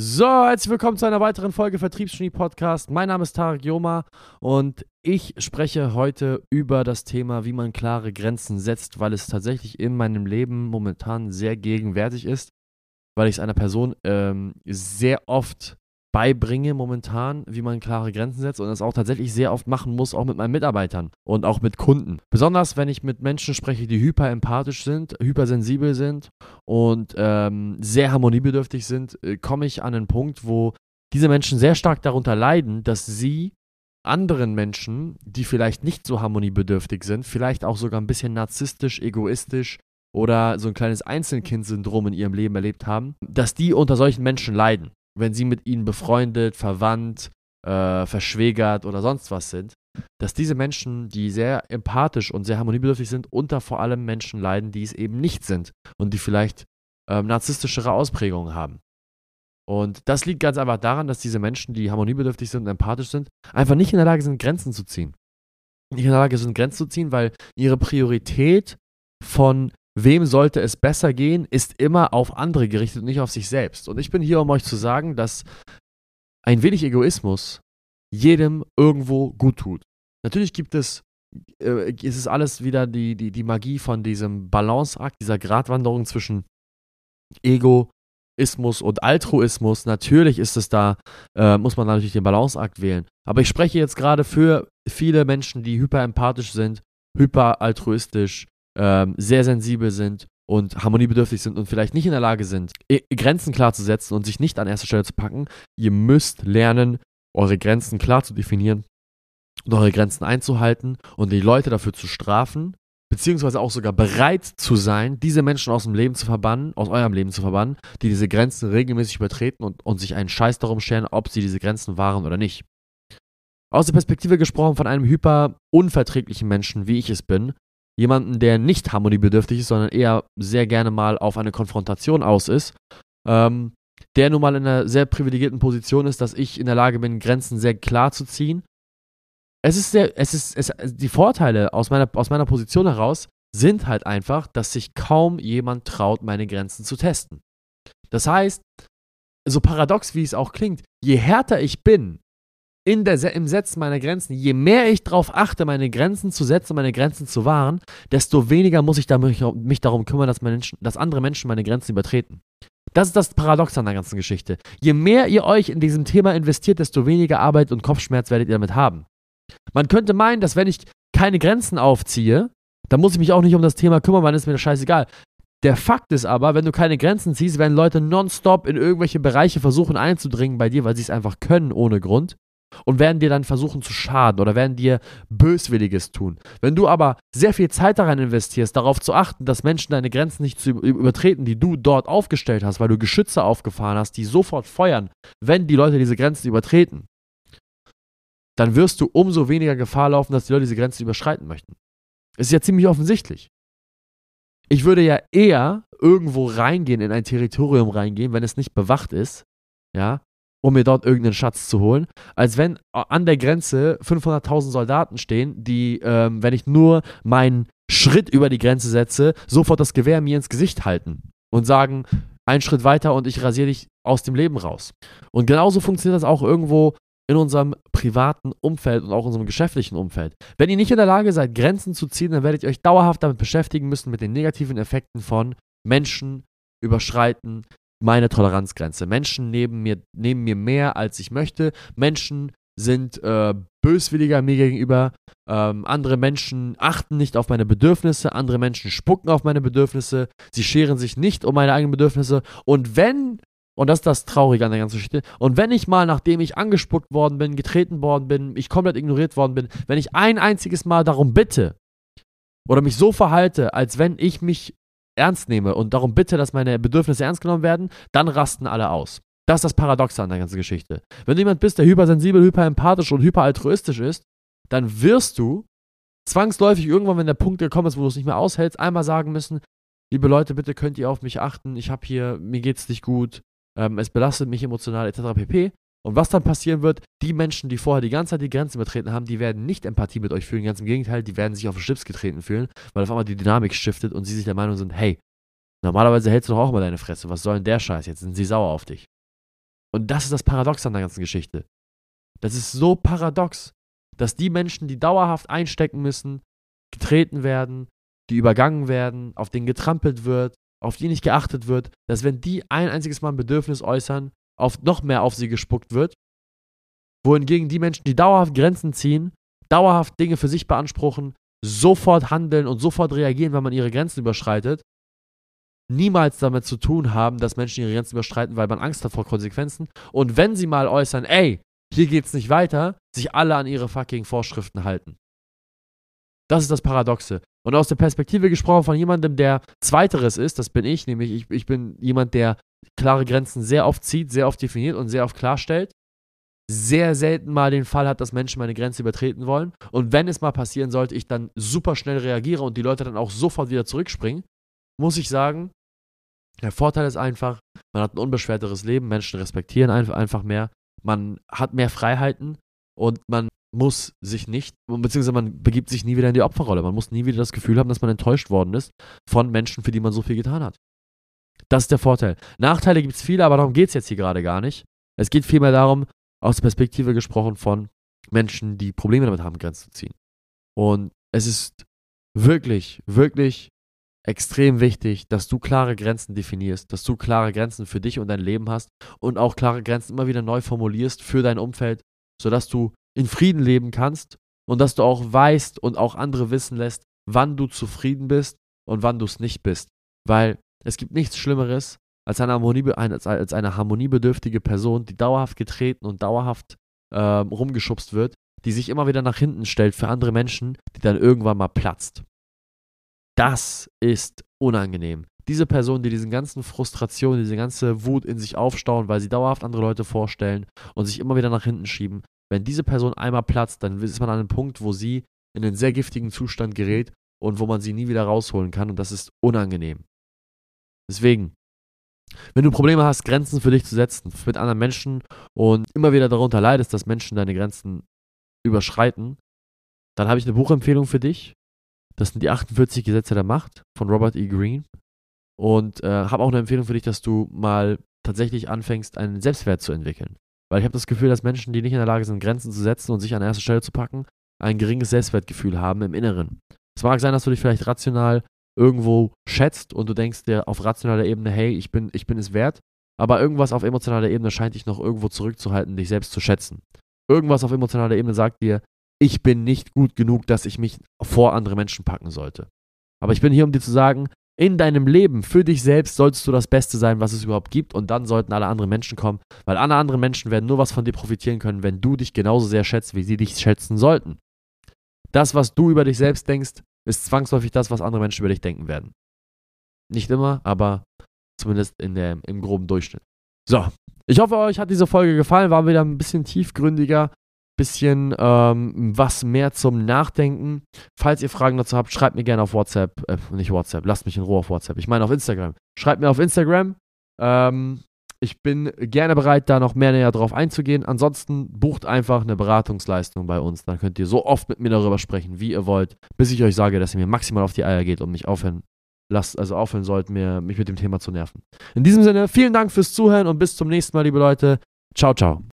So, herzlich willkommen zu einer weiteren Folge Vertriebsgenie Podcast. Mein Name ist Tarek Joma und ich spreche heute über das Thema, wie man klare Grenzen setzt, weil es tatsächlich in meinem Leben momentan sehr gegenwärtig ist, weil ich es einer Person ähm, sehr oft beibringe momentan, wie man klare Grenzen setzt und das auch tatsächlich sehr oft machen muss, auch mit meinen Mitarbeitern und auch mit Kunden. Besonders wenn ich mit Menschen spreche, die hyperempathisch sind, hypersensibel sind und ähm, sehr harmoniebedürftig sind, äh, komme ich an einen Punkt, wo diese Menschen sehr stark darunter leiden, dass sie anderen Menschen, die vielleicht nicht so harmoniebedürftig sind, vielleicht auch sogar ein bisschen narzisstisch, egoistisch oder so ein kleines Einzelkind-Syndrom in ihrem Leben erlebt haben, dass die unter solchen Menschen leiden wenn sie mit ihnen befreundet, verwandt, äh, verschwägert oder sonst was sind, dass diese Menschen, die sehr empathisch und sehr harmoniebedürftig sind, unter vor allem Menschen leiden, die es eben nicht sind und die vielleicht ähm, narzisstischere Ausprägungen haben. Und das liegt ganz einfach daran, dass diese Menschen, die harmoniebedürftig sind und empathisch sind, einfach nicht in der Lage sind, Grenzen zu ziehen. Nicht in der Lage sind, Grenzen zu ziehen, weil ihre Priorität von wem sollte es besser gehen, ist immer auf andere gerichtet und nicht auf sich selbst. Und ich bin hier, um euch zu sagen, dass ein wenig Egoismus jedem irgendwo gut tut. Natürlich gibt es, äh, ist es alles wieder die, die, die Magie von diesem Balanceakt, dieser Gratwanderung zwischen Egoismus und Altruismus. Natürlich ist es da, äh, muss man natürlich den Balanceakt wählen. Aber ich spreche jetzt gerade für viele Menschen, die hyperempathisch sind, hyperaltruistisch, ähm, sehr sensibel sind und harmoniebedürftig sind und vielleicht nicht in der Lage sind, Grenzen klar zu setzen und sich nicht an erster Stelle zu packen, ihr müsst lernen, eure Grenzen klar zu definieren und eure Grenzen einzuhalten und die Leute dafür zu strafen, beziehungsweise auch sogar bereit zu sein, diese Menschen aus dem Leben zu verbannen, aus eurem Leben zu verbannen, die diese Grenzen regelmäßig übertreten und, und sich einen Scheiß darum stellen, ob sie diese Grenzen wahren oder nicht. Aus der Perspektive gesprochen von einem hyper unverträglichen Menschen, wie ich es bin, jemanden, der nicht harmoniebedürftig ist, sondern eher sehr gerne mal auf eine Konfrontation aus ist, ähm, der nun mal in einer sehr privilegierten Position ist, dass ich in der Lage bin, Grenzen sehr klar zu ziehen. Es ist sehr, es ist, es, die Vorteile aus meiner, aus meiner Position heraus sind halt einfach, dass sich kaum jemand traut, meine Grenzen zu testen. Das heißt, so paradox wie es auch klingt, je härter ich bin, in der, im Setzen meiner Grenzen, je mehr ich darauf achte, meine Grenzen zu setzen, meine Grenzen zu wahren, desto weniger muss ich da, mich, mich darum kümmern, dass, Menschen, dass andere Menschen meine Grenzen übertreten. Das ist das Paradox an der ganzen Geschichte. Je mehr ihr euch in diesem Thema investiert, desto weniger Arbeit und Kopfschmerz werdet ihr damit haben. Man könnte meinen, dass wenn ich keine Grenzen aufziehe, dann muss ich mich auch nicht um das Thema kümmern, dann ist mir das scheißegal. Der Fakt ist aber, wenn du keine Grenzen ziehst, werden Leute nonstop in irgendwelche Bereiche versuchen einzudringen bei dir, weil sie es einfach können ohne Grund und werden dir dann versuchen zu schaden oder werden dir Böswilliges tun. Wenn du aber sehr viel Zeit daran investierst, darauf zu achten, dass Menschen deine Grenzen nicht zu übertreten, die du dort aufgestellt hast, weil du Geschütze aufgefahren hast, die sofort feuern, wenn die Leute diese Grenzen übertreten, dann wirst du umso weniger Gefahr laufen, dass die Leute diese Grenzen überschreiten möchten. Ist ja ziemlich offensichtlich. Ich würde ja eher irgendwo reingehen, in ein Territorium reingehen, wenn es nicht bewacht ist, ja, um mir dort irgendeinen Schatz zu holen, als wenn an der Grenze 500.000 Soldaten stehen, die, ähm, wenn ich nur meinen Schritt über die Grenze setze, sofort das Gewehr mir ins Gesicht halten und sagen, einen Schritt weiter und ich rasiere dich aus dem Leben raus. Und genauso funktioniert das auch irgendwo in unserem privaten Umfeld und auch in unserem geschäftlichen Umfeld. Wenn ihr nicht in der Lage seid, Grenzen zu ziehen, dann werdet ihr euch dauerhaft damit beschäftigen müssen, mit den negativen Effekten von Menschen überschreiten, meine Toleranzgrenze. Menschen nehmen mir, nehmen mir mehr, als ich möchte. Menschen sind äh, böswilliger mir gegenüber. Ähm, andere Menschen achten nicht auf meine Bedürfnisse. Andere Menschen spucken auf meine Bedürfnisse. Sie scheren sich nicht um meine eigenen Bedürfnisse. Und wenn, und das ist das Traurige an der ganzen Geschichte, und wenn ich mal, nachdem ich angespuckt worden bin, getreten worden bin, ich komplett ignoriert worden bin, wenn ich ein einziges Mal darum bitte, oder mich so verhalte, als wenn ich mich ernst nehme und darum bitte, dass meine Bedürfnisse ernst genommen werden, dann rasten alle aus. Das ist das Paradoxe an der ganzen Geschichte. Wenn du jemand bist, der hypersensibel, hyperempathisch und hyperaltruistisch ist, dann wirst du zwangsläufig irgendwann, wenn der Punkt gekommen ist, wo du es nicht mehr aushältst, einmal sagen müssen, liebe Leute, bitte könnt ihr auf mich achten, ich habe hier, mir geht's nicht gut, ähm, es belastet mich emotional, etc. pp. Und was dann passieren wird, die Menschen, die vorher die ganze Zeit die Grenzen übertreten haben, die werden nicht Empathie mit euch fühlen. Ganz im Gegenteil, die werden sich auf den Schlips getreten fühlen, weil auf einmal die Dynamik shiftet und sie sich der Meinung sind, hey, normalerweise hältst du doch auch mal deine Fresse. Was soll denn der Scheiß? Jetzt sind sie sauer auf dich. Und das ist das Paradox an der ganzen Geschichte. Das ist so paradox, dass die Menschen, die dauerhaft einstecken müssen, getreten werden, die übergangen werden, auf denen getrampelt wird, auf die nicht geachtet wird, dass wenn die ein einziges Mal ein Bedürfnis äußern, auf noch mehr auf sie gespuckt wird, wohingegen die Menschen, die dauerhaft Grenzen ziehen, dauerhaft Dinge für sich beanspruchen, sofort handeln und sofort reagieren, wenn man ihre Grenzen überschreitet, niemals damit zu tun haben, dass Menschen ihre Grenzen überschreiten, weil man Angst hat vor Konsequenzen. Und wenn sie mal äußern, ey, hier geht's nicht weiter, sich alle an ihre fucking Vorschriften halten. Das ist das Paradoxe. Und aus der Perspektive gesprochen von jemandem, der Zweiteres ist, das bin ich, nämlich ich, ich bin jemand, der klare Grenzen sehr oft zieht, sehr oft definiert und sehr oft klarstellt. Sehr selten mal den Fall hat, dass Menschen meine Grenze übertreten wollen. Und wenn es mal passieren sollte, ich dann super schnell reagiere und die Leute dann auch sofort wieder zurückspringen, muss ich sagen, der Vorteil ist einfach, man hat ein unbeschwerteres Leben, Menschen respektieren einfach mehr, man hat mehr Freiheiten und man muss sich nicht, beziehungsweise man begibt sich nie wieder in die Opferrolle. Man muss nie wieder das Gefühl haben, dass man enttäuscht worden ist von Menschen, für die man so viel getan hat. Das ist der Vorteil. Nachteile gibt es viele, aber darum geht es jetzt hier gerade gar nicht. Es geht vielmehr darum, aus der Perspektive gesprochen von Menschen, die Probleme damit haben, Grenzen zu ziehen. Und es ist wirklich, wirklich extrem wichtig, dass du klare Grenzen definierst, dass du klare Grenzen für dich und dein Leben hast und auch klare Grenzen immer wieder neu formulierst für dein Umfeld, sodass du in Frieden leben kannst und dass du auch weißt und auch andere wissen lässt, wann du zufrieden bist und wann du es nicht bist. Weil es gibt nichts Schlimmeres als eine, Harmonie, als eine harmoniebedürftige Person, die dauerhaft getreten und dauerhaft äh, rumgeschubst wird, die sich immer wieder nach hinten stellt für andere Menschen, die dann irgendwann mal platzt. Das ist unangenehm. Diese Person, die diesen ganzen Frustration, diese ganze Wut in sich aufstauen, weil sie dauerhaft andere Leute vorstellen und sich immer wieder nach hinten schieben, wenn diese Person einmal platzt, dann ist man an einem Punkt, wo sie in einen sehr giftigen Zustand gerät und wo man sie nie wieder rausholen kann und das ist unangenehm. Deswegen, wenn du Probleme hast, Grenzen für dich zu setzen mit anderen Menschen und immer wieder darunter leidest, dass Menschen deine Grenzen überschreiten, dann habe ich eine Buchempfehlung für dich. Das sind die 48 Gesetze der Macht von Robert E. Greene. Und äh, habe auch eine Empfehlung für dich, dass du mal tatsächlich anfängst, einen Selbstwert zu entwickeln. Weil ich habe das Gefühl, dass Menschen, die nicht in der Lage sind, Grenzen zu setzen und sich an erste Stelle zu packen, ein geringes Selbstwertgefühl haben im Inneren. Es mag sein, dass du dich vielleicht rational irgendwo schätzt und du denkst dir auf rationaler Ebene, hey, ich bin, ich bin es wert, aber irgendwas auf emotionaler Ebene scheint dich noch irgendwo zurückzuhalten, dich selbst zu schätzen. Irgendwas auf emotionaler Ebene sagt dir, ich bin nicht gut genug, dass ich mich vor andere Menschen packen sollte. Aber ich bin hier, um dir zu sagen, in deinem Leben, für dich selbst, solltest du das Beste sein, was es überhaupt gibt. Und dann sollten alle anderen Menschen kommen, weil alle anderen Menschen werden nur was von dir profitieren können, wenn du dich genauso sehr schätzt, wie sie dich schätzen sollten. Das, was du über dich selbst denkst, ist zwangsläufig das, was andere Menschen über dich denken werden. Nicht immer, aber zumindest in der, im groben Durchschnitt. So, ich hoffe, euch hat diese Folge gefallen. War wieder ein bisschen tiefgründiger, bisschen ähm, was mehr zum Nachdenken. Falls ihr Fragen dazu habt, schreibt mir gerne auf WhatsApp, äh, nicht WhatsApp, lasst mich in Ruhe auf WhatsApp. Ich meine auf Instagram. Schreibt mir auf Instagram. Ähm, ich bin gerne bereit, da noch mehr näher drauf einzugehen. Ansonsten bucht einfach eine Beratungsleistung bei uns. Dann könnt ihr so oft mit mir darüber sprechen, wie ihr wollt, bis ich euch sage, dass ihr mir maximal auf die Eier geht und mich aufhören lasst, also aufhören sollt, mir, mich mit dem Thema zu nerven. In diesem Sinne, vielen Dank fürs Zuhören und bis zum nächsten Mal, liebe Leute. Ciao, ciao.